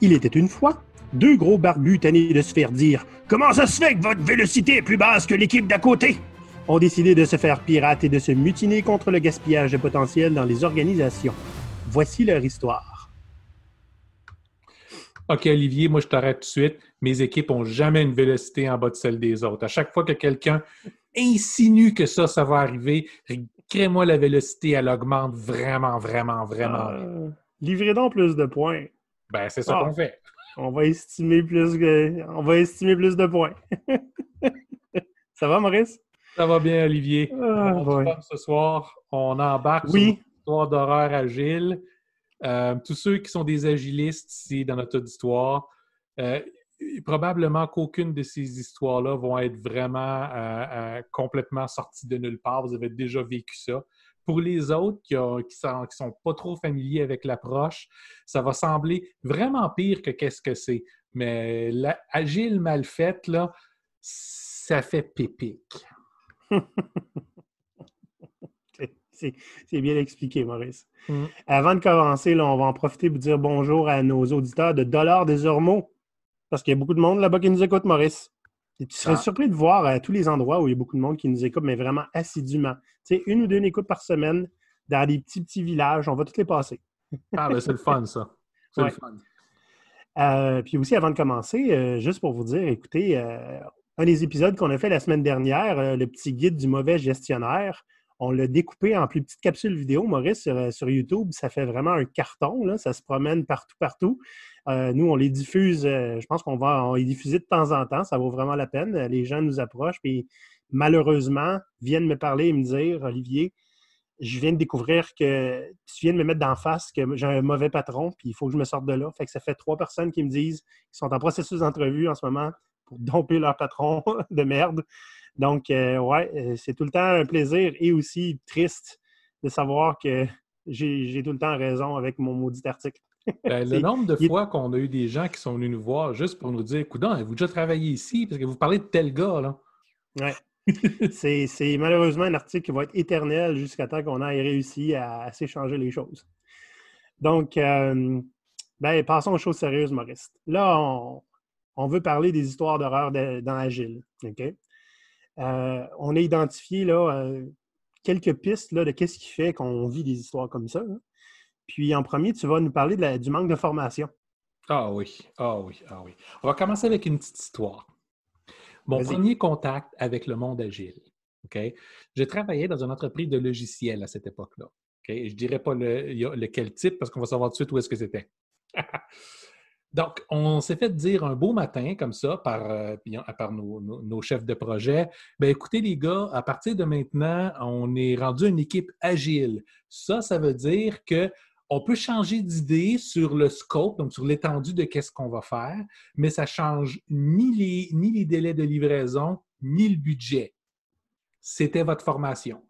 Il était une fois deux gros barbus tannés de se faire dire Comment ça se fait que votre vélocité est plus basse que l'équipe d'à côté? ont décidé de se faire pirates et de se mutiner contre le gaspillage de potentiel dans les organisations. Voici leur histoire. OK, Olivier, moi je t'arrête tout de suite. Mes équipes n'ont jamais une vélocité en bas de celle des autres. À chaque fois que quelqu'un insinue que ça, ça va arriver, crée-moi la vélocité, elle augmente vraiment, vraiment, vraiment. Euh, livrez donc plus de points. Ben, c'est ça Ah. qu'on fait. On va estimer plus que... On va estimer plus de points. ça va, Maurice? Ça va bien, Olivier. Ah, On ouais. ce soir, on embarque sur Oui. une histoire d'horreur agile. Euh, tous ceux qui sont des agilistes ici dans notre auditoire, euh, probablement qu'aucune de ces histoires-là vont être vraiment euh, complètement sorties de nulle part. Vous avez déjà vécu ça. Pour les autres qui ne sont, qui sont pas trop familiers avec l'approche, ça va sembler vraiment pire que qu'est-ce que c'est. Mais l'agile mal faite, là, ça fait pépique. C'est c'est bien expliqué, Maurice. Mm. Avant de commencer, là, on va en profiter pour dire bonjour à nos auditeurs de Dollars des Ormeaux. Parce qu'il y a beaucoup de monde là-bas qui nous écoute, Maurice. Et tu serais Ah. surpris de voir à tous les endroits où il y a beaucoup de monde qui nous écoute, mais vraiment assidûment. Tu sais, une ou deux écoutes par semaine dans des petits, petits villages. On va toutes les passer. Ah, ben c'est le fun, ça. C'est Ouais. le fun. Euh, puis aussi, avant de commencer, euh, juste pour vous dire, écoutez, euh, un des épisodes qu'on a fait la semaine dernière, euh, le petit guide du mauvais gestionnaire, on l'a découpé en plus petites capsules vidéo, Maurice, sur, euh, sur YouTube. Ça fait vraiment un carton, là. ça se promène partout, partout. Euh, nous, on les diffuse, euh, je pense qu'on va les diffuser de temps en temps, ça vaut vraiment la peine. Les gens nous approchent, puis malheureusement, viennent me parler et me dire, Olivier, je viens de découvrir que tu viens de me mettre d'en face que j'ai un mauvais patron, puis il faut que je me sorte de là. Fait que ça fait trois personnes qui me disent qu'ils sont en processus d'entrevue en ce moment pour domper leur patron de merde. Donc, euh, ouais, c'est tout le temps un plaisir et aussi triste de savoir que j'ai tout le temps raison avec mon maudit article. Ben, le nombre de fois qu'on a eu des gens qui sont venus nous voir juste pour nous dire Coudon, avez-vous déjà travaillé ici? Parce que vous parlez de tel gars, là. Ouais. c'est c'est malheureusement un article qui va être éternel jusqu'à temps qu'on ait réussi à, à s'échanger les choses. Donc, euh, ben, passons aux choses sérieuses, Maurice. Là, on, on veut parler des histoires d'horreur de- dans Agile. OK? Euh, on a identifié là, euh, quelques pistes là, de qu'est-ce qui fait qu'on vit des histoires comme ça. hein. Puis, en premier, tu vas nous parler de la- du manque de formation. Ah oui, ah oui, ah oui. On va commencer avec une petite histoire. Mon premier contact avec le monde agile. OK? Je travaillais dans une entreprise de logiciels à cette époque-là. Je ne dirais pas le, lequel type parce qu'on va savoir tout de suite où est-ce que c'était. Donc, on s'est fait dire un beau matin, comme ça, par, euh, euh, par nos, nos- nos chefs de projet, ben écoutez les gars, à partir de maintenant, on est rendu une équipe agile. Ça, ça veut dire que on peut changer d'idée sur le scope, donc sur l'étendue de qu'est-ce qu'on va faire, mais ça change ni les, ni les délais de livraison, ni le budget. C'était votre formation.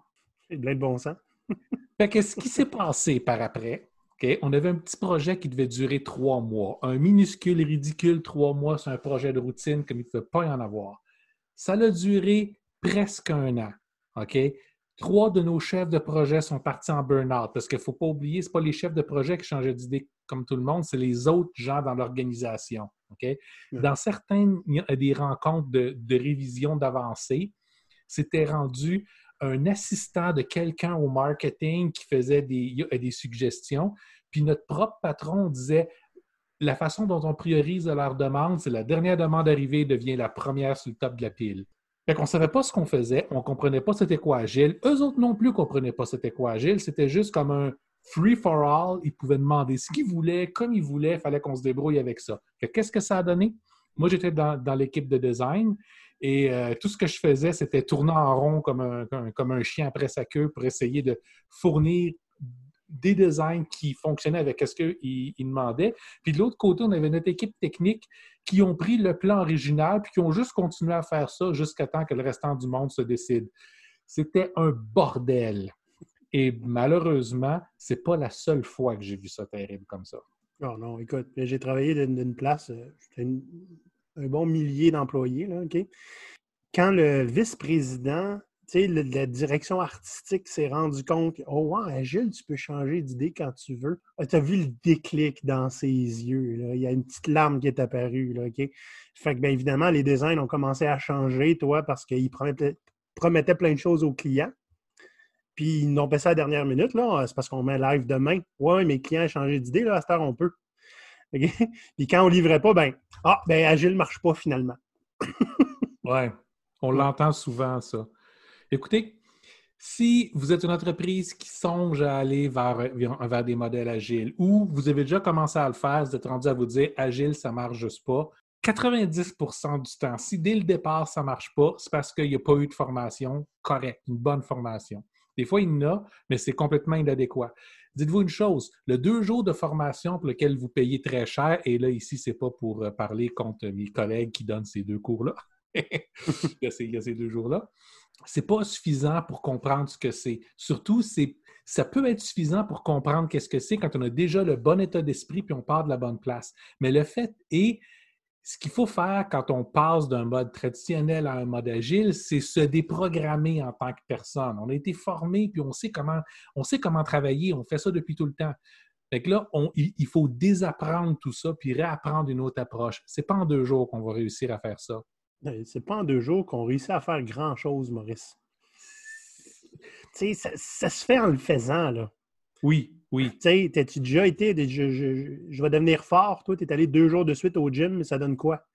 C'est plein de bon sens. Fait que ce qui s'est passé par après, OK, on avait un petit projet qui devait durer trois mois. Un minuscule, ridicule trois mois, c'est un projet de routine comme il ne peut pas y en avoir. Ça a duré presque un an. OK? Trois de nos chefs de projet sont partis en burn-out parce qu'il ne faut pas oublier, ce pas les chefs de projet qui changeaient d'idée comme tout le monde, c'est les autres gens dans l'organisation. Dans certaines des rencontres de, de révision d'avancée, c'était rendu un assistant de quelqu'un au marketing qui faisait des, des suggestions. Puis notre propre patron disait la façon dont on priorise leur demande, c'est la dernière demande arrivée devient la première sur le top de la pile. Fait qu'on ne savait pas ce qu'on faisait, on ne comprenait pas c'était quoi agile. Eux autres non plus comprenaient pas c'était quoi agile. C'était juste comme un free for all. Ils pouvaient demander ce qu'ils voulaient, comme ils voulaient, il fallait qu'on se débrouille avec ça. Qu'est-ce que ça a donné? Moi, j'étais dans, l'équipe de design et euh, tout ce que je faisais, c'était tourner en rond comme un, comme un chien après sa queue pour essayer de fournir des designs qui fonctionnaient avec ce qu'ils demandaient. Puis de l'autre côté, on avait notre équipe technique qui ont pris le plan original puis qui ont juste continué à faire ça jusqu'à temps que le restant du monde se décide. C'était un bordel. Et malheureusement, c'est pas la seule fois que j'ai vu ça terrible comme ça. Oh non, écoute, j'ai travaillé d'une place, euh, un bon millier d'employés, là? Quand le vice-président sais, la direction artistique s'est rendu compte que, oh, ouais, Agile, tu peux changer d'idée quand tu veux. Ah, tu as vu le déclic dans ses yeux. Là. Il y a une petite larme qui est apparue. Là? Fait que, bien évidemment, les designs ont commencé à changer, toi, parce qu'ils promettaient, promettaient plein de choses aux clients. Puis ils n'ont pas ça à la dernière minute, là. C'est parce qu'on met live demain. Ouais, mes clients ont changé d'idée, là, à cette heure, on peut. Puis quand on ne livrait pas, ben, ah, ben, Agile ne marche pas finalement. ouais, on l'entend souvent, ça. Écoutez, si vous êtes une entreprise qui songe à aller vers, vers des modèles agiles ou vous avez déjà commencé à le faire, vous êtes rendu à vous dire agile, ça ne marche juste pas. 90% du temps, si dès le départ ça ne marche pas, c'est parce qu'il n'y a pas eu de formation correcte, une bonne formation. Des fois, il y en a, mais c'est complètement inadéquat. Dites-vous une chose, le deux jours de formation pour lequel vous payez très cher, et là, ici, ce n'est pas pour euh, parler contre mes collègues qui donnent ces deux cours-là, il, y a ces deux jours-là, c'est pas suffisant pour comprendre ce que c'est. Surtout, c'est ça peut être suffisant pour comprendre qu'est-ce que c'est quand on a déjà le bon état d'esprit puis on part de la bonne place. Mais le fait est, ce qu'il faut faire quand on passe d'un mode traditionnel à un mode agile, c'est se déprogrammer en tant que personne. On a été formé puis on sait comment, on sait comment travailler. On fait ça depuis tout le temps. Fait là, il, faut désapprendre tout ça puis réapprendre une autre approche. C'est pas en deux jours qu'on va réussir à faire ça. Ben, c'est pas en deux jours qu'on réussit à faire grand-chose, Maurice. Tu sais, ça, ça, se fait en le faisant, là. Oui, oui. Tu sais, t'as-tu déjà été, je, je, vais devenir fort, toi, tu es allé deux jours de suite au gym, mais ça donne quoi?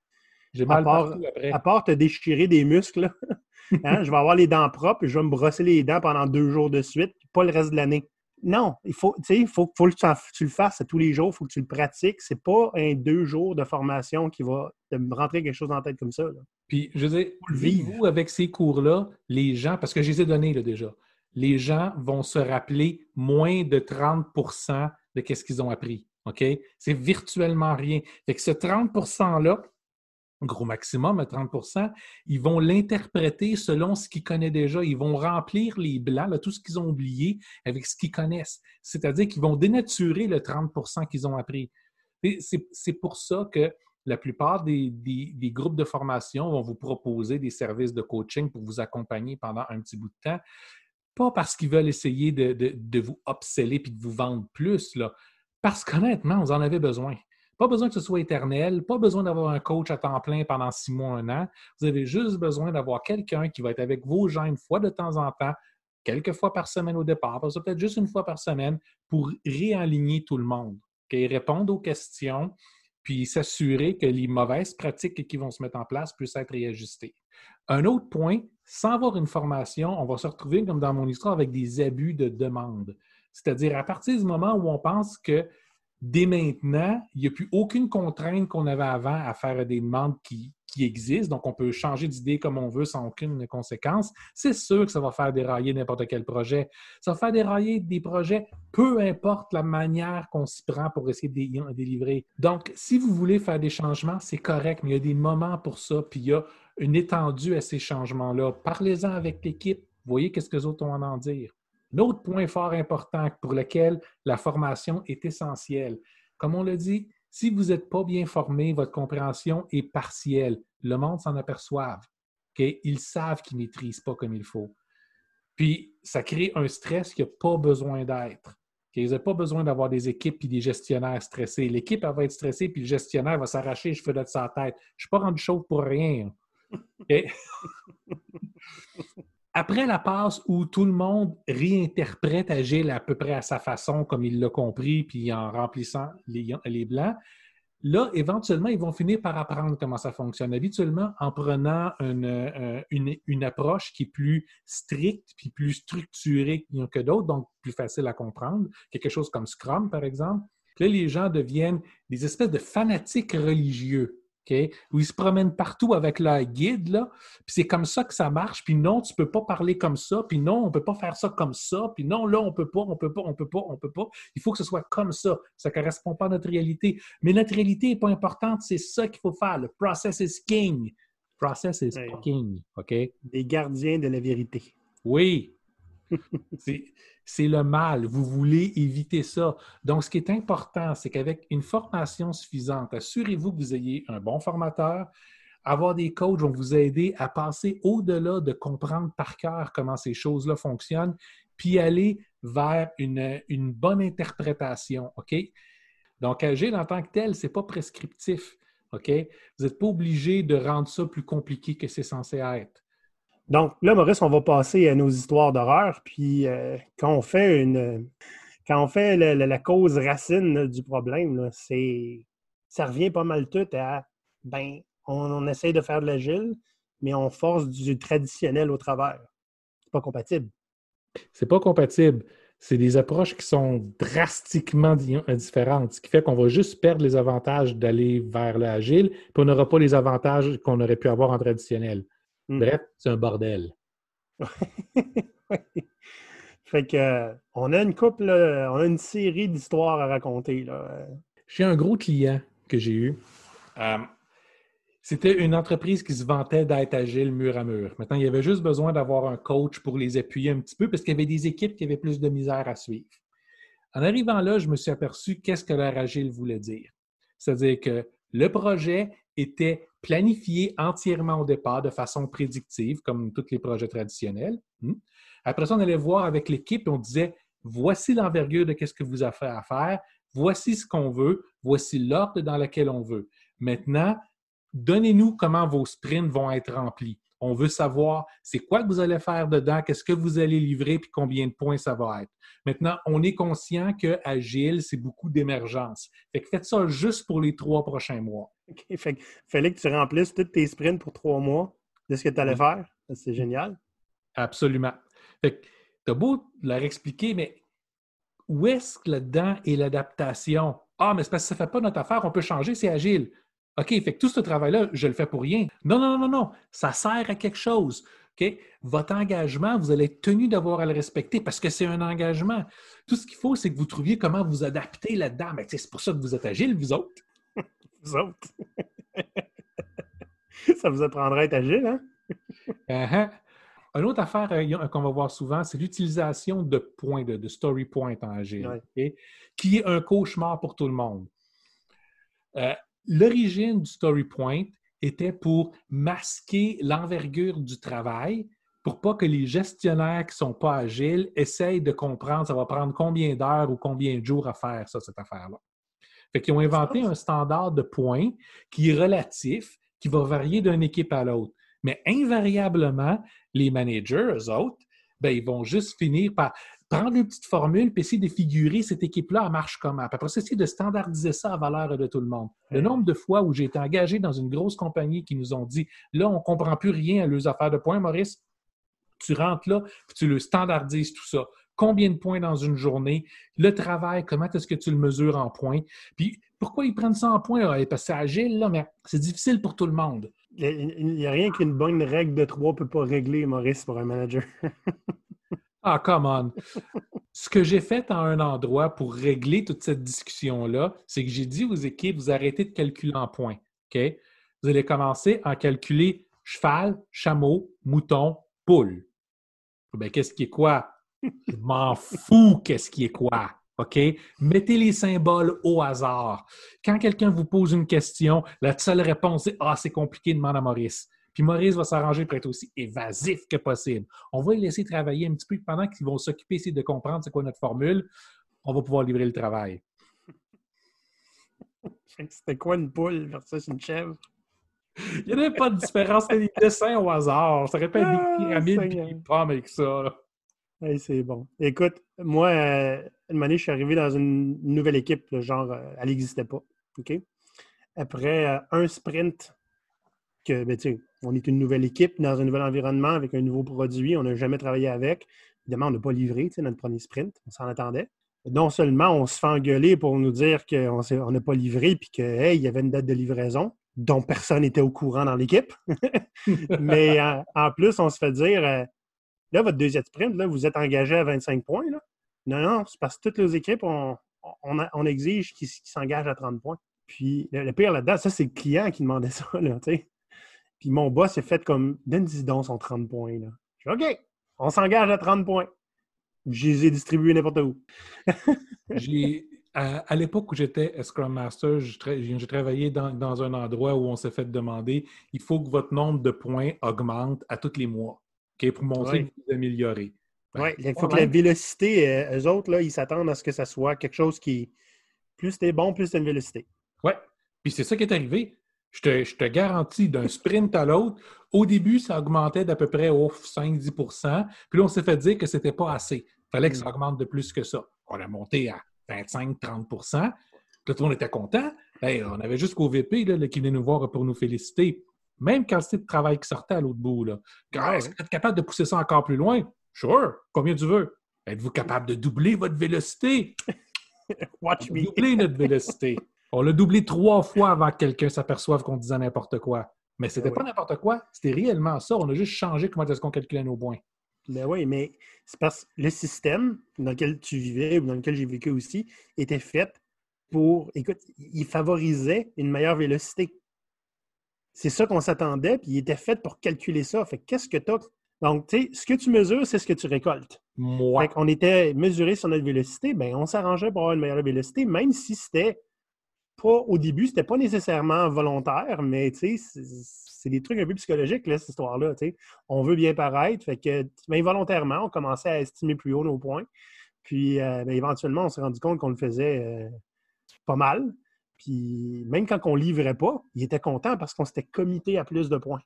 J'ai mal à part, après. À part te déchirer des muscles, hein, je vais avoir les dents propres, je vais me brosser les dents pendant deux jours de suite, pas le reste de l'année. Non, il faut, il faut, faut que tu le fasses tous les jours, il faut que tu le pratiques. C'est pas un deux jours de formation qui va te rentrer quelque chose dans la tête comme ça. Puis, je veux dire, vous, avec ces cours-là, les gens, parce que je les ai donnés là, déjà, les gens vont se rappeler moins de 30% de ce qu'ils ont appris. OK? C'est virtuellement rien. Fait que ce 30 %-là, gros maximum à 30% ils vont l'interpréter selon ce qu'ils connaissent déjà. Ils vont remplir les blancs, tout ce qu'ils ont oublié, avec ce qu'ils connaissent. C'est-à-dire qu'ils vont dénaturer le 30% qu'ils ont appris. C'est pour ça que la plupart des, groupes de formation vont vous proposer des services de coaching pour vous accompagner pendant un petit bout de temps. Pas parce qu'ils veulent essayer de, vous upseller puis de vous vendre plus, parce qu'honnêtement, vous en avez besoin. Pas besoin que ce soit éternel, pas besoin d'avoir un coach à temps plein pendant six mois, un an. Vous avez juste besoin d'avoir quelqu'un qui va être avec vos gens une fois de temps en temps, quelques fois par semaine au départ, peut-être juste une fois par semaine pour réaligner tout le monde, okay? répondre aux questions, puis s'assurer que les mauvaises pratiques qui vont se mettre en place puissent être réajustées. Un autre point, sans avoir une formation, on va se retrouver, comme dans mon histoire, avec des abus de demande. C'est-à-dire à partir du moment où on pense que dès maintenant, il n'y a plus aucune contrainte qu'on avait avant à faire des demandes qui, existent. Donc, on peut changer d'idée comme on veut sans aucune conséquence. C'est sûr que ça va faire dérailler n'importe quel projet. Ça va faire dérailler des projets, peu importe la manière qu'on s'y prend pour essayer de délivrer. Donc, si vous voulez faire des changements, c'est correct, mais il y a des moments pour ça, puis il y a une étendue à ces changements-là. Parlez-en avec l'équipe. Voyez qu'est-ce que les autres ont à en dire. Un autre point fort important pour lequel la formation est essentielle. Comme on l'a dit, si vous n'êtes pas bien formé, votre compréhension est partielle. Le monde s'en aperçoit. Ils savent qu'ils ne maîtrisent pas comme il faut. Puis, ça crée un stress qui n'a pas besoin d'être. Ils n'ont pas besoin d'avoir des équipes et des gestionnaires stressés. L'équipe, va être stressée, puis le gestionnaire va s'arracher les cheveux de sa tête. Je ne suis pas rendu chaud pour rien. Après la passe où tout le monde réinterprète Agile à peu près à sa façon, comme il l'a compris, puis en remplissant les, blancs, là, éventuellement, ils vont finir par apprendre comment ça fonctionne. Habituellement, en prenant une, euh, une, approche qui est plus stricte puis plus structurée que d'autres, donc plus facile à comprendre, quelque chose comme Scrum, par exemple, là, les gens deviennent des espèces de fanatiques religieux où ils se promènent partout avec leur guide, là, puis c'est comme ça que ça marche, puis non, tu ne peux pas parler comme ça, puis non, on ne peut pas faire ça comme ça, puis non, là, on ne peut pas, on ne peut pas, on ne peut pas, on peut pas. Il faut que ce soit comme ça. Ça ne correspond pas à notre réalité. Mais notre réalité n'est pas importante, c'est ça qu'il faut faire. Le process is king. Process is king, OK? Des gardiens de la vérité. Oui. C'est le mal. Vous voulez éviter ça. Donc, ce qui est important, c'est qu'avec une formation suffisante, assurez-vous que vous ayez un bon formateur, Avoir des coachs vont vous aider à passer au-delà de comprendre par cœur comment ces choses-là fonctionnent, puis aller vers une, bonne interprétation. OK? Donc, agir en tant que tel, ce n'est pas prescriptif. OK? Vous n'êtes pas obligé de rendre ça plus compliqué que c'est censé être. Donc, là, Maurice, on va passer à nos histoires d'horreur. Puis, euh, quand on fait une. Quand on fait la, cause racine du problème, c'est. Ça revient pas mal tout à. Ben, on, essaye de faire de l'agile, mais on force du traditionnel au travers. C'est pas compatible. C'est pas compatible c'est des approches qui sont drastiquement différentes, ce qui fait qu'on va juste perdre les avantages d'aller vers l'agile, puis on n'aura pas les avantages qu'on aurait pu avoir en traditionnel. Hmm. Bref, c'est un bordel. fait que on a une couple, on a une série d'histoires à raconter. J'ai un gros client que j'ai eu. Euh, c'était une entreprise qui se vantait d'être agile mur à mur. Maintenant, il y avait juste besoin d'avoir un coach pour les appuyer un petit peu parce qu'il y avait des équipes qui avaient plus de misère à suivre. En arrivant là, je me suis aperçu qu'est-ce que leur agile voulait dire. C'est-à-dire que le projet était planifié entièrement au départ de façon prédictive, comme tous les projets traditionnels. Hmm. Après ça, on allait voir avec l'équipe et on disait voici l'envergure de ce que vous avez à faire, voici ce qu'on veut, voici l'ordre dans lequel on veut. Maintenant, donnez-nous comment vos sprints vont être remplis. On veut savoir c'est quoi que vous allez faire dedans, qu'est-ce que vous allez livrer, puis combien de points ça va être. Maintenant, on est conscient que Agile, c'est beaucoup d'émergence. Fait que faites ça juste pour les trois prochains mois. OK. Fait que fallait que tu remplisses tous tes sprints pour trois mois de ce que tu allais faire. C'est génial. Absolument. Fait que t'as beau leur expliquer, mais où est-ce que là-dedans est l'adaptation? Ah, mais c'est parce que ça ne fait pas notre affaire, on peut changer, c'est agile. OK, fait que tout ce travail-là, je le fais pour rien. Non, non, non, non, ça sert à quelque chose. OK? Votre engagement, vous allez être tenu d'avoir à le respecter parce que c'est un engagement. Tout ce qu'il faut, c'est que vous trouviez comment vous adapter là-dedans. Mais c'est pour ça que vous êtes agile, vous autres. vous autres. ça vous apprendra à être agile, hein? Uh-huh. Une autre affaire euh, qu'on va voir souvent, c'est l'utilisation de points, de, story points en agile, qui est un cauchemar pour tout le monde. Euh, L'origine du story point était pour masquer l'envergure du travail pour pas que les gestionnaires qui ne sont pas agiles essayent de comprendre ça va prendre combien d'heures ou combien de jours à faire ça, cette affaire-là. Fait qu'ils ont inventé un standard de points qui est relatif, qui va varier d'une équipe à l'autre. Mais invariablement, les managers, eux autres, ben, ils vont juste finir par prendre une petite formule puis essayer de figurer cette équipe-là marche comment. Puis après ça, essayer de standardiser ça à valeur de tout le monde. Le nombre de fois où j'ai été engagé dans une grosse compagnie qui nous ont dit là, on ne comprend plus rien à leurs affaires de points, Maurice, tu rentres là, puis tu le standardises tout ça. Combien de points dans une journée? Le travail, comment est-ce que tu le mesures en points? Puis pourquoi ils prennent ça en points? Parce que c'est agile, là, mais c'est difficile pour tout le monde. Il n'y a, rien qu'une bonne règle de trois ne peut pas régler, Maurice, pour un manager. Ah, come on. Ce que j'ai fait à un endroit pour régler toute cette discussion-là, c'est que j'ai dit aux équipes, vous arrêtez de calculer en points. OK? Vous allez commencer à calculer cheval, chameau, mouton, poule. Ben, qu'est-ce qui est quoi? Je m'en fous qu'est-ce qui est quoi. OK? Mettez les symboles au hasard. Quand quelqu'un vous pose une question, la seule réponse est Ah, c'est compliqué, demande à Maurice. Puis Maurice va s'arranger pour être aussi évasif que possible. On va les laisser travailler un petit peu pendant qu'ils vont s'occuper, essayer de comprendre c'est quoi notre formule. On va pouvoir livrer le travail. C'était quoi une poule versus une chèvre? Il n'y avait pas de différence. C'était des dessins au hasard. Ça aurait pu être des ah, pyramides et des pommes avec ça. c'est bon. Écoute, moi, euh, une année, je suis arrivé dans une nouvelle équipe, genre, euh, elle n'existait pas. OK? Après euh, un sprint que, ben, on est une nouvelle équipe dans un nouvel environnement avec un nouveau produit, on n'a jamais travaillé avec. Évidemment, on n'a pas livré notre premier sprint, on s'en attendait. Non seulement on se fait engueuler pour nous dire qu'on n'a pas livré puis qu'il y avait une date de livraison dont personne n'était au courant dans l'équipe, mais en, plus, on se fait dire euh, là, votre deuxième sprint, là, vous êtes engagé à 25 points. Là. Non, non, c'est parce que toutes les équipes, on, on, exige qu'ils s'engagent à 30 points. Puis le, pire là-dedans, ça, c'est le client qui demandait ça. Là, puis mon boss est fait comme donne-y donc son 30 points. Là. Je dis OK, on s'engage à 30 points. Je les ai distribués n'importe où. à, l'époque où j'étais Scrum Master, j'ai travaillé dans, un endroit où on s'est fait demander il faut que votre nombre de points augmente à tous les mois pour montrer que vous améliorez. Ben, oui, il faut que la vélocité, euh, eux autres, là, ils s'attendent à ce que ça soit quelque chose qui. Plus t'es bon, plus t'as une vélocité. Oui. Puis c'est ça qui est arrivé. Je te, garantis, d'un sprint à l'autre, au début, ça augmentait d'à peu près 5-10% Puis là, on s'est fait dire que c'était pas assez. Il fallait que ça mm. augmente de plus que ça. On a monté à 25-30% Tout le monde était content. on avait jusqu'au VP là, qui venait nous voir pour nous féliciter. Même quantité de travail qui sortait à l'autre bout. Là. Est-ce que tu es capable de pousser ça encore plus loin? Sure. Combien tu veux? Êtes-vous capable de doubler votre vélocité? Watch me. Doubler notre vélocité. On l'a doublé trois fois avant que quelqu'un s'aperçoive qu'on disait n'importe quoi. Mais c'était n'était ben pas n'importe quoi, c'était réellement ça. On a juste changé comment est-ce qu'on calculait nos points. Ben oui, mais c'est parce que le système dans lequel tu vivais ou dans lequel j'ai vécu aussi était fait pour, écoute, il favorisait une meilleure vélocité. C'est ça qu'on s'attendait, puis il était fait pour calculer ça. Fait qu'est-ce que tu as? Donc, tu sais, ce que tu mesures, c'est ce que tu récoltes. Moi. Fait qu'on était mesuré sur notre vélocité, ben on s'arrangeait pour avoir une meilleure vélocité, même si c'était au début, c'était pas nécessairement volontaire, mais c'est des trucs un peu psychologiques, là, cette histoire-là. On veut bien paraître, fait que involontairement, on commençait à estimer plus haut nos points. Puis euh, ben, éventuellement, on s'est rendu compte qu'on le faisait euh, pas mal. Puis même quand on livrait pas, il était content parce qu'on s'était comité à plus de points.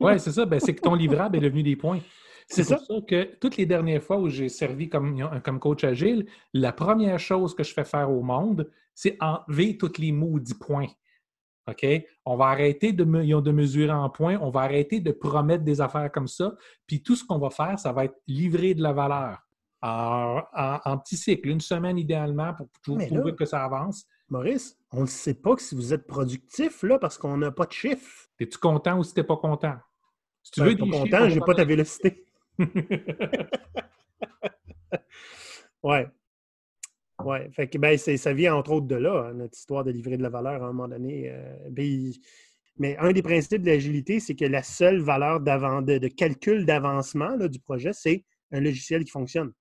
Oui, c'est ça. Ben, c'est que ton livrable est devenu des points. C'est pour ça. que toutes les dernières fois où j'ai servi comme, comme coach agile, la première chose que je fais faire au monde, c'est enlever tous les maudits points. OK? On va arrêter de, de mesurer en points, on va arrêter de promettre des affaires comme ça. Puis tout ce qu'on va faire, ça va être livrer de la valeur en, en, petit cycle, une semaine idéalement pour trouver que ça avance. Maurice, on ne sait pas si vous êtes productif là parce qu'on n'a pas de chiffres. Es-tu content ou si tu n'es pas content? Si tu ben, veux pas content, j'ai pas ta vélocité. ouais. Ouais. Fait que ben, ça vient entre autres de là, hein, notre histoire de livrer de la valeur à un moment donné. Euh, ben, mais un des principes de l'agilité, c'est que la seule valeur de, de, calcul d'avancement du projet, c'est un logiciel qui fonctionne.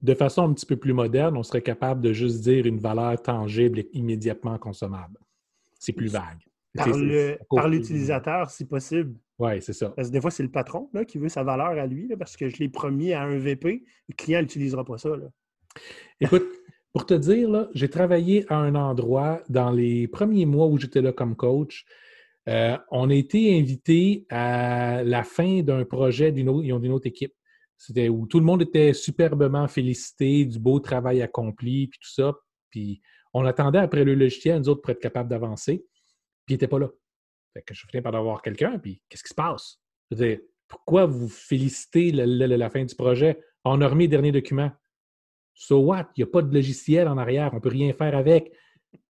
De façon un petit peu plus moderne, on serait capable de juste dire une valeur tangible et immédiatement consommable. C'est plus vague. Par l'utilisateur, si possible. Oui, c'est ça. Parce que des fois, c'est le patron là, qui veut sa valeur à lui, parce que je l'ai promis à un VP, le client n'utilisera pas ça. Écoute, pour te dire, j'ai travaillé à un endroit dans les premiers mois où j'étais là comme coach. Euh, on a été invité à la fin d'un projet d'une autre, d'une autre équipe. C'était où tout le monde était superbement félicité du beau travail accompli, puis tout ça. Puis on attendait après le logiciel, nous autres, pour être capables d'avancer. Puis il n'était pas là. Fait que je finis par avoir quelqu'un, puis qu'est-ce qui se passe? Je veux dire, pourquoi vous félicitez la, fin du projet? On a remis le dernier document. So what? Il n'y a pas de logiciel en arrière, on ne peut rien faire avec.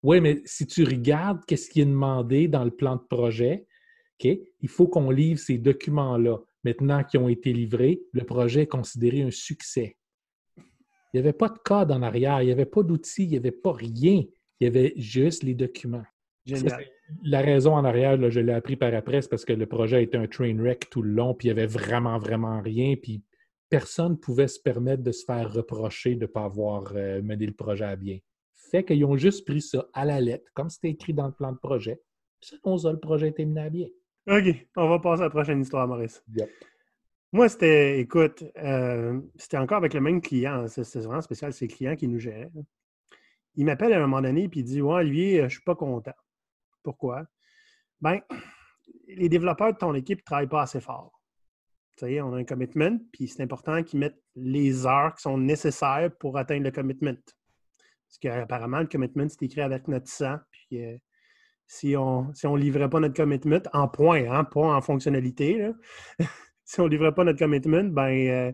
Oui, mais si tu regardes qu'est-ce qui est demandé dans le plan de projet, il faut qu'on livre ces documents-là. Maintenant qu'ils ont été livrés, le projet est considéré un succès. Il n'y avait pas de code en arrière, il n'y avait pas d'outils, il n'y avait pas rien. Il y avait juste les documents. La raison en arrière, je l'ai appris par après, c'est parce que le projet était un train wreck tout le long, puis il n'y avait vraiment, vraiment rien, puis personne ne pouvait se permettre de se faire reprocher de ne pas avoir euh, mené le projet à bien. Fait qu'ils ont juste pris ça à la lettre, comme c'était écrit dans le plan de projet. Puis ça, le projet était mené à bien. OK, on va passer à la prochaine histoire, Maurice. Moi, c'était, écoute, euh, c'était encore avec le même client. C'est vraiment spécial, c'est le client qui nous gérait. Il m'appelle à un moment donné, puis il dit Ouais, Olivier, je ne suis pas content. Pourquoi? Ben, les développeurs de ton équipe ne travaillent pas assez fort. Tu sais, on a un commitment, puis c'est important qu'ils mettent les heures qui sont nécessaires pour atteindre le commitment. Parce qu'apparemment, le commitment, c'est écrit avec notre sang. Puis euh, si on si ne livrait pas notre commitment, en point, hein, pas en fonctionnalité, si on ne livrait pas notre commitment, ben, euh,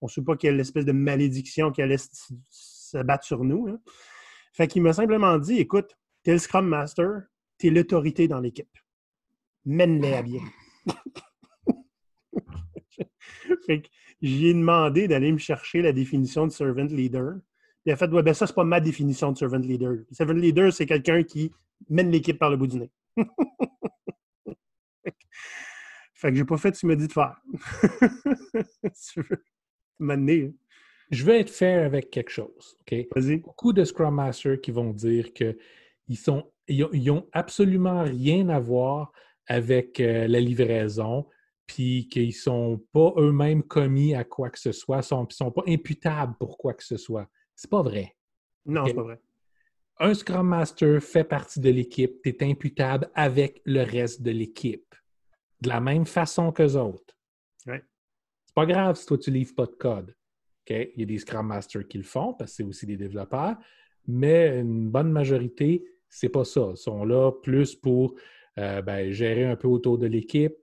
on ne sait pas quelle espèce de malédiction qui allait se battre sur nous. Fait qu'il m'a simplement dit écoute, tu es le Scrum Master, tu es l'autorité dans l'équipe. Mène-les à bien. j'ai demandé d'aller me chercher la définition de servant leader. Il a fait, ouais, ben ça, c'est pas ma définition de servant leader. Servant leader, c'est quelqu'un qui mène l'équipe par le bout du nez. fait que j'ai pas fait ce qu'il m'a dit de faire. tu veux m'amener. je vais être fair avec quelque chose. OK? Vas-y. Beaucoup de Scrum Masters qui vont dire qu'ils sont ils ont, absolument rien à voir avec euh, la livraison, puis qu'ils ne sont pas eux-mêmes commis à quoi que ce soit, ils ne sont pas imputables pour quoi que ce soit. C'est pas vrai. Non, c'est pas vrai. Un Scrum Master fait partie de l'équipe, tu es imputable avec le reste de l'équipe. De la même façon qu'eux autres. Ouais. C'est pas grave si toi tu livres pas de code. Il y a des Scrum Masters qui le font parce que c'est aussi des développeurs, mais une bonne majorité, c'est pas ça. Ils sont là plus pour euh, ben, gérer un peu autour de l'équipe,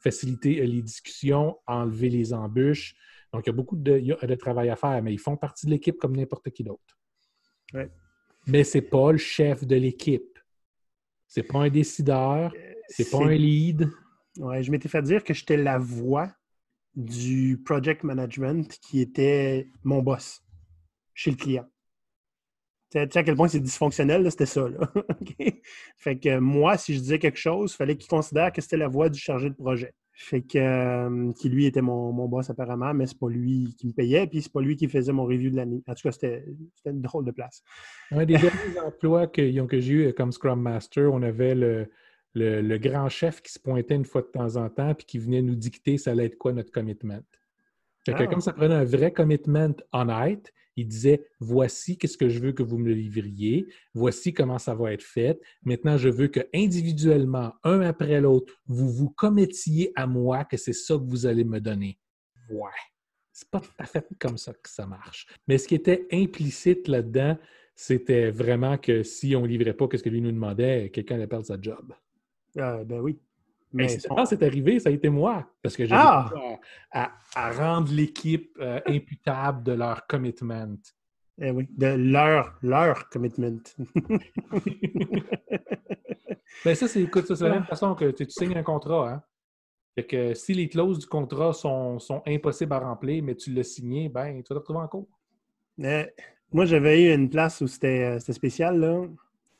faciliter euh, les discussions, enlever les embûches. Donc, il y a beaucoup de, travail à faire, mais ils font partie de l'équipe comme n'importe qui d'autre. Mais ce n'est pas le chef de l'équipe. C'est pas un décideur, c'est pas un lead. Ouais, je m'étais fait dire que j'étais la voix du project management qui était mon boss chez le client. Tu sais à quel point c'est dysfonctionnel, c'était ça. Là. Fait que moi, si je disais quelque chose, il fallait qu'il considère que c'était la voix du chargé de projet. Fait que euh, qui lui était mon, boss apparemment, mais c'est pas lui qui me payait, puis c'est pas lui qui faisait mon review de l'année. En tout cas, c'était une drôle de place. Un des derniers emplois que, que j'ai eu comme Scrum Master, on avait le, le, grand chef qui se pointait une fois de temps en temps puis qui venait nous dicter ça allait être quoi notre commitment. Fait que ah. comme ça prenait un vrai commitment honnête, il disait voici qu'est-ce que je veux que vous me livriez, voici comment ça va être fait. Maintenant, je veux que individuellement, un après l'autre, vous vous commettiez à moi que c'est ça que vous allez me donner. Ouais. C'est pas tout à fait comme ça que ça marche. Mais ce qui était implicite là-dedans, c'était vraiment que si on ne livrait pas ce que lui nous demandait, quelqu'un allait perdre sa job. Ah, ben oui. Mais c'est arrivé, ça a été moi. Parce que j'ai ah! à, rendre l'équipe euh, imputable de leur commitment. Eh oui, de leur, leur commitment. ben ça, c'est la même ah. façon que tu, signes un contrat. Hein? Fait que si les clauses du contrat sont, sont impossibles à remplir, mais tu l'as signé, ben tu vas te retrouver en cours. Euh, moi, j'avais eu une place où c'était euh, spécial. Là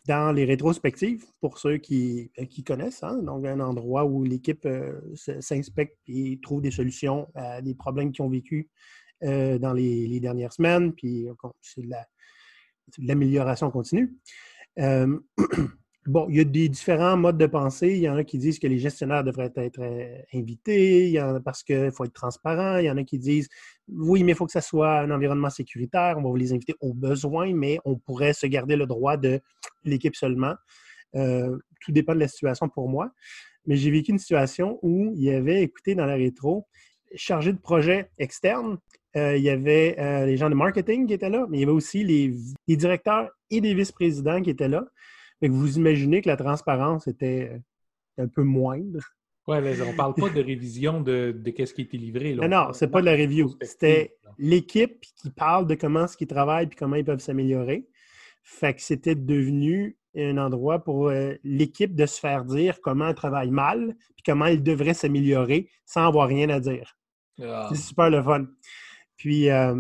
dans les rétrospectives, pour ceux qui, euh, qui connaissent, hein, donc un endroit où l'équipe euh, s'inspecte et trouve des solutions à des problèmes qu'ils ont vécu euh, dans les, dernières semaines, puis c'est de l'amélioration continue. Bon, il y a des différents modes de pensée. Il y en a qui disent que les gestionnaires devraient être euh, invités, il y en a parce qu'il faut être transparent. Il y en a qui disent oui, mais il faut que ça soit un environnement sécuritaire. On va vous les inviter au besoin, mais on pourrait se garder le droit de l'équipe seulement. Euh, tout dépend de la situation pour moi. Mais j'ai vécu une situation où il y avait, écoutez, dans la rétro, chargé de projet externe, euh, il y avait les gens de marketing qui étaient là, mais il y avait aussi les, les directeurs et les vice-présidents qui étaient là vous imaginez que la transparence était euh, un peu moindre. Oui, mais on ne parle pas de révision de, de ce qui a été livré. Là. Non, non, c'est pas de la review. C'était l'équipe qui parle de comment ce qu'ils travaillent et comment ils peuvent s'améliorer. Fait que c'était devenu un endroit pour euh, l'équipe de se faire dire comment elle travaille mal puis comment elle devrait s'améliorer sans avoir rien à dire. Ah. C'est super le fun. Puis, euh,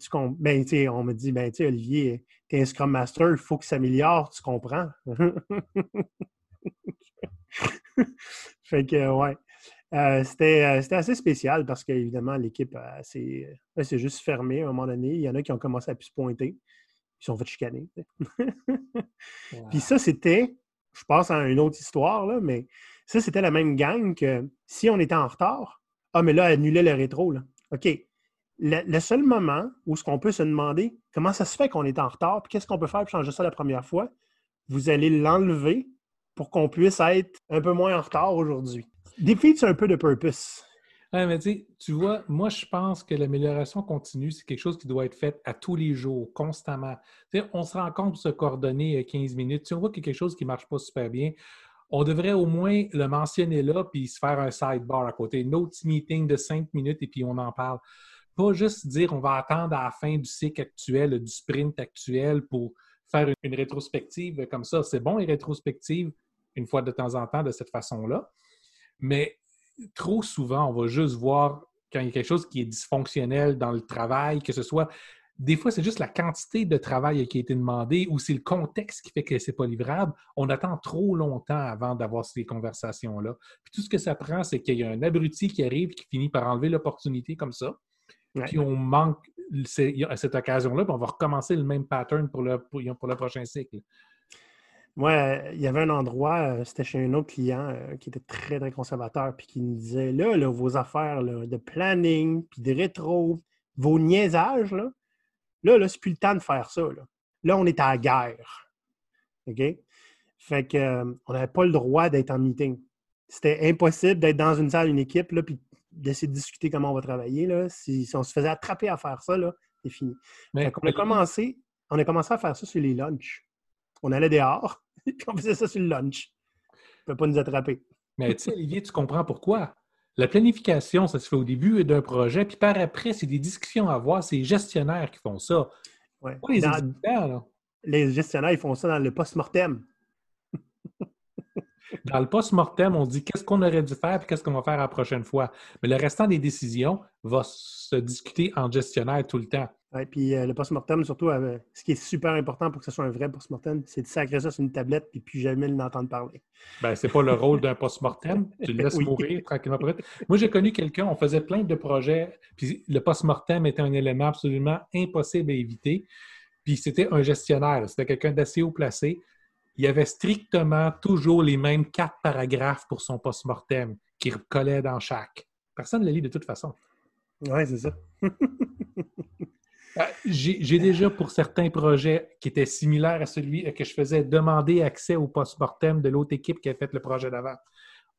tu, ben, on me dit, ben, Olivier, tu es un Scrum Master, il faut qu'il s'améliore, tu comprends? fait que, ouais. Euh, euh, c'était, assez spécial parce qu'évidemment, l'équipe c'est juste fermé à un moment donné. Il y en a qui ont commencé à plus se pointer. Ils sont fait chicaner. Puis ça, c'était, je pense à une autre histoire, là, mais ça, c'était la même gang que si on était en retard, ah, mais là, annuler le rétro. Là. OK, le, seul moment où ce qu'on peut se demander comment ça se fait qu'on est en retard, puis qu'est-ce qu'on peut faire pour changer ça la première fois, vous allez l'enlever pour qu'on puisse être un peu moins en retard aujourd'hui. Défite un peu de purpose? Tu vois, moi, je pense que l'amélioration continue, c'est quelque chose qui doit être fait à tous les jours, constamment. on se rend compte de se coordonner 15 euh, minutes. Si on voit qu'il y a quelque chose qui ne marche pas super bien, on devrait au moins le mentionner là, puis se faire un sidebar à côté, une autre meeting de 5 minutes, et puis on en parle pas juste dire on va attendre à la fin du cycle actuel, du sprint actuel pour faire une, rétrospective comme ça. C'est bon, les rétrospectives, une fois de temps en temps, de cette façon-là. Mais trop souvent, on va juste voir quand il y a quelque chose qui est dysfonctionnel dans le travail, que ce soit. Des fois, c'est juste la quantité de travail qui a été demandé ou c'est le contexte qui fait que c'est pas livrable. On attend trop longtemps avant d'avoir ces conversations-là. Puis tout ce que ça prend, c'est qu'il y a un abruti qui arrive qui finit par enlever l'opportunité comme ça puis on manque à cette occasion-là, puis on va recommencer le même pattern pour le, pour, le prochain cycle. Moi, il y avait un endroit, euh, c'était chez un autre client euh, qui était très, très conservateur, puis qui nous disait là, là vos affaires de planning, puis de rétro, vos niaisages, là, là, là c'est plus le temps de faire ça. Là, là on est à la guerre. OK? Fait qu'on euh, n'avait pas le droit d'être en meeting. C'était impossible d'être dans une salle, une équipe, là, puis d'essayer de discuter comment on va travailler. Là. Si, on se faisait attraper à faire ça, c'est fini. Mais, on, a commencé, on a commencé à faire ça sur les lunchs. On allait dehors, puis on faisait ça sur le lunch. On ne peut pas nous attraper. Mais tu sais, Olivier, tu comprends pourquoi? La planification, ça se fait au début d'un projet, puis par après, c'est des discussions à avoir. C'est les gestionnaires qui font ça. Ouais. les, les gestionnaires, ils font ça dans le post-mortem. Dans le post-mortem, on dit qu'est-ce qu'on aurait dû faire et qu'est-ce qu'on va faire la prochaine fois. Mais le restant des décisions va se discuter en gestionnaire tout le temps. Oui, puis euh, le post-mortem, surtout, euh, ce qui est super important pour que ce soit un vrai post-mortem, c'est de sacrer ça sur une tablette et puis jamais l'entendre parler. Ben, c'est pas le rôle d'un post-mortem. Tu le laisses mourir tranquillement. Moi, j'ai connu quelqu'un, on faisait plein de projets, puis le post-mortem était un élément absolument impossible à éviter. Puis c'était un gestionnaire, c'était quelqu'un d'assez haut placé il y avait strictement toujours les mêmes quatre paragraphes pour son post-mortem qui recollaient dans chaque. Personne ne le lit de toute façon. Oui, c'est ça. Euh, j'ai déjà, pour certains projets qui étaient similaires à celui que je faisais, demandé accès au post-mortem de l'autre équipe qui a fait le projet d'avant.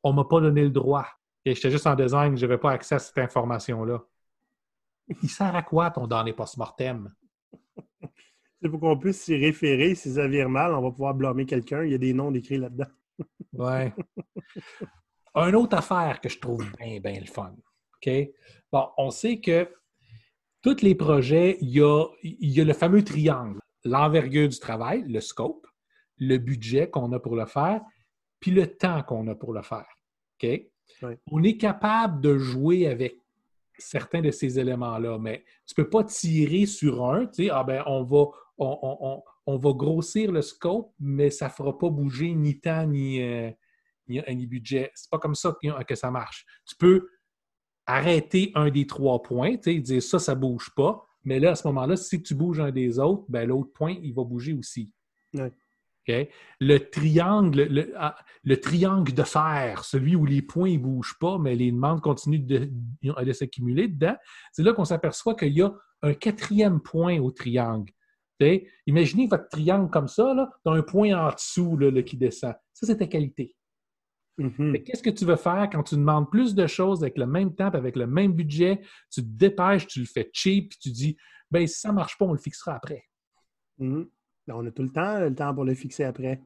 On ne m'a pas donné le droit. Et j'étais juste en design, je n'avais pas accès à cette information-là. Il sert à quoi ton donné post-mortem? C'est pour qu'on puisse s'y référer. Si ça vire mal, on va pouvoir blâmer quelqu'un. Il y a des noms décrits là-dedans. ouais. Une autre affaire que je trouve bien, bien le fun. OK? Bon, on sait que tous les projets, il y a, y a le fameux triangle. L'envergure du travail, le scope, le budget qu'on a pour le faire, puis le temps qu'on a pour le faire. OK? On est capable de jouer avec certains de ces éléments-là, mais tu ne peux pas tirer sur un, tu sais, ah ben on va, on, va grossir le scope, mais ça ne fera pas bouger ni temps ni, euh, ni, ni, budget. C'est pas comme ça que, ça marche. Tu peux arrêter un des trois points, dire ça, ça ne bouge pas, mais là, à ce moment-là, si tu bouges un des autres, ben, l'autre point, il va bouger aussi. Le triangle, le, ah, le, triangle de fer, celui où les points ne bougent pas, mais les demandes continuent de, de s'accumuler dedans, c'est là qu'on s'aperçoit qu'il y a un quatrième point au triangle imaginez votre triangle comme ça, là, dans un point en dessous là, qui descend. Ça, c'est ta qualité. Mm-hmm. Qu'est-ce que tu veux faire quand tu demandes plus de choses avec le même temps, avec le même budget, tu te dépêches, tu le fais cheap, puis tu dis, ben si ça ne marche pas, on le fixera après. Mm-hmm. Ben, on a tout le temps le temps pour le fixer après.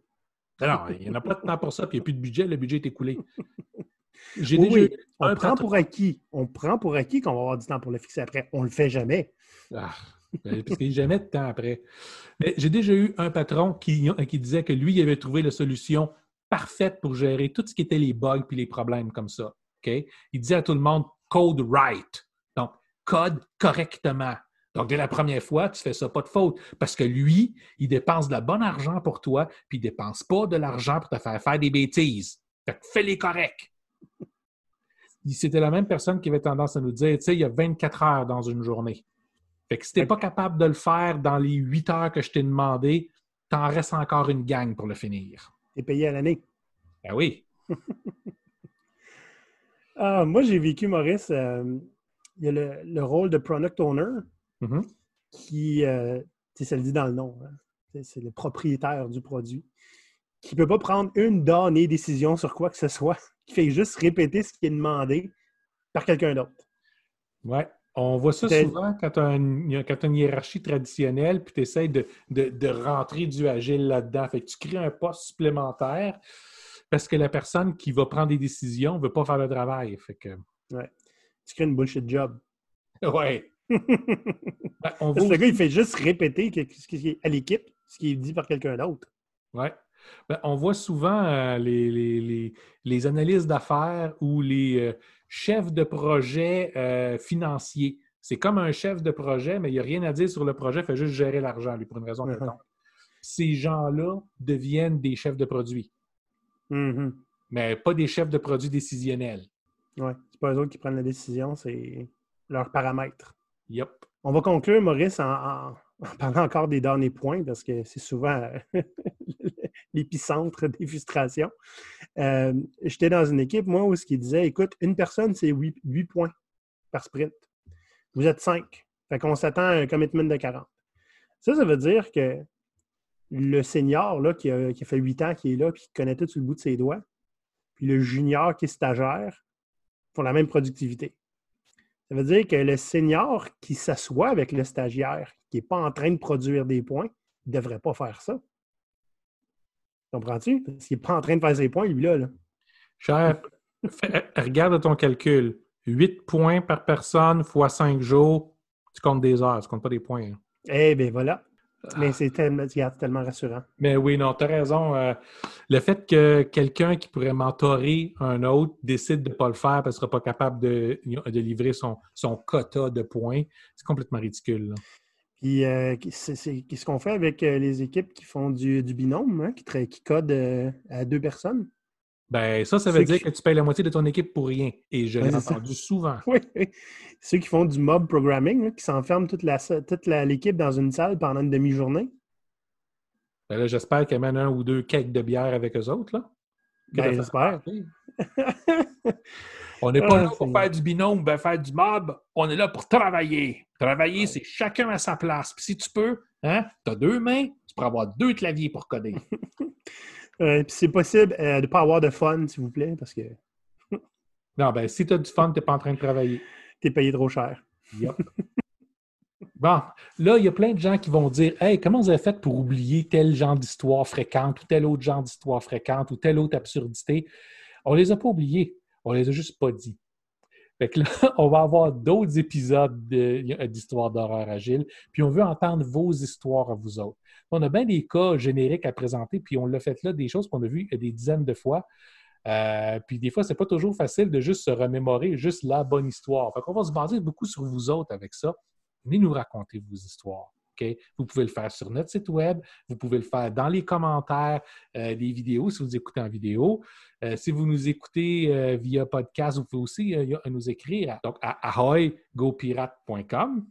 Non, il n'y en a pas de temps pour ça, puis il n'y a plus de budget, le budget est écoulé. J'ai déjà on prend pour acquis. On prend pour acquis qu'on va avoir du temps pour le fixer après. On ne le fait jamais. Ah. Ben, parce qu'il n'y a jamais de temps après. Mais j'ai déjà eu un patron qui, qui disait que lui, il avait trouvé la solution parfaite pour gérer tout ce qui était les bugs puis les problèmes comme ça. Il disait à tout le monde code right. Donc, code correctement. Donc, dès la première fois, tu fais ça pas de faute. Parce que lui, il dépense de la bonne argent pour toi, puis il ne dépense pas de l'argent pour te faire faire des bêtises. Fais-les corrects. C'était la même personne qui avait tendance à nous dire, tu sais, il y a 24 heures dans une journée. Fait que si tu n'es pas capable de le faire dans les huit heures que je t'ai demandé, t'en restes encore une gang pour le finir. Tu es payé à l'année. Ben oui. ah, moi, j'ai vécu, Maurice, euh, il y a le, rôle de product owner mm-hmm. qui, euh, ça le dit dans le nom, hein. c'est le propriétaire du produit, qui ne peut pas prendre une donnée décision sur quoi que ce soit, qui fait juste répéter ce qui est demandé par quelqu'un d'autre. Ouais. On voit ça souvent quand tu as, une hiérarchie traditionnelle, puis tu essaies de, rentrer du agile là-dedans. Fait que tu crées un poste supplémentaire parce que la personne qui va prendre des décisions ne veut pas faire le travail. Fait que... ouais. Tu crées une bullshit job. Ouais. ben, Le gars, il fait juste répéter ce qui est à l'équipe, ce qui est dit par quelqu'un d'autre. Ouais. Ben, on voit souvent euh, les, les, analyses d'affaires ou les, euh, chef de projet euh, financier. C'est comme un chef de projet, mais il n'y a rien à dire sur le projet, il fait juste gérer l'argent, lui, pour une raison quelconque. Ces gens-là deviennent des chefs de produits. Mm-hmm. Mais pas des chefs de produits décisionnels. Oui, c'est pas eux autres qui prennent la décision, c'est leurs paramètres. Yep. On va conclure, Maurice, en, en- en parlant encore des derniers points, parce que c'est souvent euh, l'épicentre des frustrations. Euh, J'étais dans une équipe, moi, où ce qui disait écoute, une personne, c'est 8, points par sprint. Vous êtes 5. Fait qu'on s'attend à un commitment de 40. Ça, ça veut dire que le senior là, qui, a, qui a fait 8 ans, qui est là, puis qui connaît tout sur le bout de ses doigts, puis le junior qui est stagiaire, font la même productivité. Ça veut dire que le senior qui s'assoit avec le stagiaire, qui n'est pas en train de produire des points, ne devrait pas faire ça. Comprends-tu? Parce qu'il n'est pas en train de faire ses points, lui-là. là. Cher, regarde ton calcul. 8 points par personne fois 5 jours. Tu comptes des heures, tu comptes pas des points. hein. Eh bien, voilà. Mais c'est tellement, rassurant. Mais oui, non, tu as raison. euh, le fait que quelqu'un qui pourrait mentorer un autre décide de ne pas le faire parce qu'il ne sera pas capable de, de livrer son, son quota de points, c'est complètement ridicule. là. Puis, euh, c'est qu'est-ce qu'on fait avec euh, les équipes qui font du, du binôme, hein, qui, qui codent euh, à deux personnes? Ben, ça, ça veut Ceux dire qui- que tu payes la moitié de ton équipe pour rien. Et je l'ai ça. entendu souvent. Oui, oui. Ceux qui font du mob programming, qui s'enferment toute la toute la- l'équipe dans une salle pendant une demi-journée. Ben là, j'espère qu'ils amènent un ou deux cakes de bière avec eux autres. Là. Ben, j'espère. On n'est pas Ah, là pour faire du binôme, ben faire du mob. On est là pour travailler. Travailler, c'est chacun à sa place. Puis si tu peux, hein, tu as deux mains, tu pourras avoir deux claviers pour coder. Euh, puis c'est possible euh, de ne pas avoir de fun, s'il vous plaît, parce que non, ben si tu as du fun, tu n'es pas en train de travailler. tu es payé trop cher. Bon, là, il y a plein de gens qui vont dire Hey, comment vous avez fait pour oublier tel genre d'histoire fréquente ou tel autre genre d'histoire fréquente ou telle autre absurdité? On les a pas oubliés, on les a juste pas dit. Fait que là, on va avoir d'autres épisodes de- d'histoires d'horreur agile, puis on veut entendre vos histoires à vous autres. On a bien des cas génériques à présenter, puis on l'a fait là, des choses qu'on a vues des dizaines de fois. Euh, puis des fois, c'est pas toujours facile de juste se remémorer juste la bonne histoire. Fait qu'on va se baser beaucoup sur vous autres avec ça. Venez nous raconter vos histoires. Vous pouvez le faire sur notre site web, vous pouvez le faire dans les commentaires euh, des vidéos si vous écoutez en vidéo. Euh, si vous nous écoutez euh, via podcast, vous pouvez aussi nous écrire donc à ahoygopirate.com.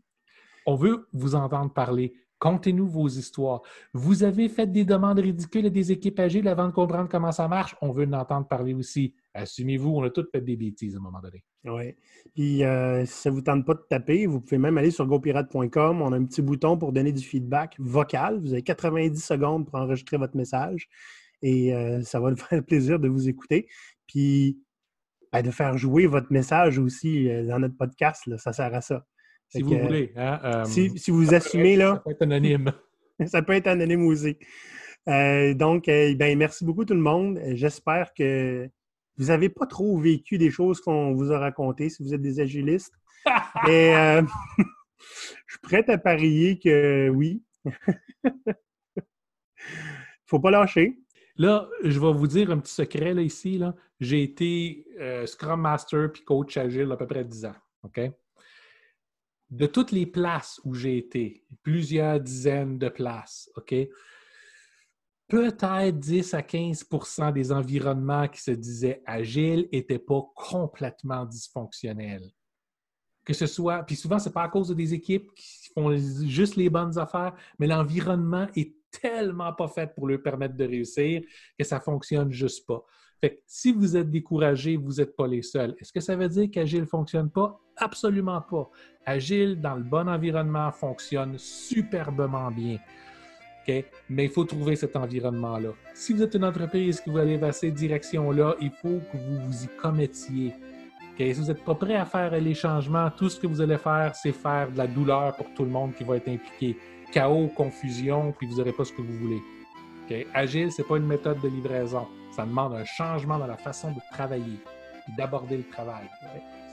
On veut vous entendre parler. Contez-nous vos histoires. Vous avez fait des demandes ridicules à des équipes agiles avant de comprendre comment ça marche. On veut en entendre parler aussi. Assumez-vous, on a tous fait des bêtises à un moment donné. Oui. Puis euh, si ça ne vous tente pas de taper, vous pouvez même aller sur gopirate.com. On a un petit bouton pour donner du feedback vocal. Vous avez 90 secondes pour enregistrer votre message et euh, ça va nous faire plaisir de vous écouter. Puis ben, de faire jouer votre message aussi euh, dans notre podcast. là. ça sert à ça. Si Fait vous que, voulez. Hein, Si, si vous assumez, être- là, Ça peut être anonyme. ça peut être anonyme aussi. Donc, euh, ben, merci beaucoup tout le monde. J'espère que vous n'avez pas trop vécu des choses qu'on vous a racontées si vous êtes des agilistes. Et euh, je suis prêt à parier que oui. faut pas lâcher. Là, je vais vous dire un petit secret là, ici. Là. J'ai été euh, Scrum Master puis coach agile à peu près 10 ans. OK? De toutes les places où j'ai été, plusieurs dizaines de places, OK? Peut-être 10 à 15% des environnements qui se disaient agiles n'étaient pas complètement dysfonctionnels. Que ce soit, puis souvent, ce n'est pas à cause des équipes qui font juste les bonnes affaires, mais l'environnement est tellement pas fait pour leur permettre de réussir que ça fonctionne juste pas. Fait que si vous êtes découragé, vous n'êtes pas les seuls. Est-ce que ça veut dire qu'Agile ne fonctionne pas? Absolument pas. Agile, dans le bon environnement, fonctionne superbement bien. Mais il faut trouver cet environnement-là. Si vous êtes une entreprise qui vous allez vers cette direction-là, il faut que vous vous y commettiez. Si vous n'êtes pas prêt à faire les changements, tout ce que vous allez faire, c'est faire de la douleur pour tout le monde qui va être impliqué. Chaos, confusion, puis vous n'aurez pas ce que vous voulez. Agile, ce n'est pas une méthode de livraison. Ça demande un changement dans la façon de travailler et d'aborder le travail.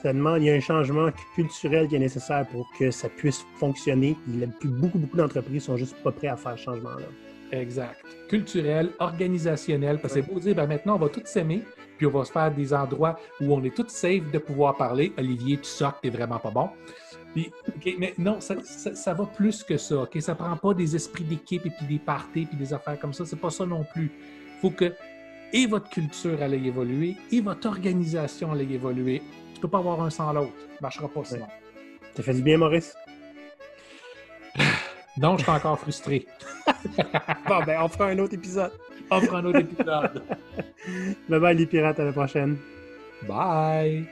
Ça demande, il y a un changement culturel qui est nécessaire pour que ça puisse fonctionner. Il beaucoup, beaucoup d'entreprises sont juste pas prêts à faire ce changement-là. Exact. Culturel, organisationnel, parce que c'est beau dire, ben maintenant, on va tous s'aimer, puis on va se faire des endroits où on est tous safe de pouvoir parler. Olivier, tu sors, t'es vraiment pas bon. Mais non, ça va plus que ça. OK? Ça prend pas des esprits d'équipe et puis des parties puis des affaires comme ça. C'est pas ça non plus. Il faut que et votre culture allait évoluer et votre organisation allait évoluer. Tu peux pas avoir un sans l'autre. Ça marchera pas sinon. Ouais. T'as fait du bien, Maurice? non, je suis encore frustré. bon, ben, on fera un autre épisode. On fera un autre épisode. bye bye, les pirates, à la prochaine. Bye!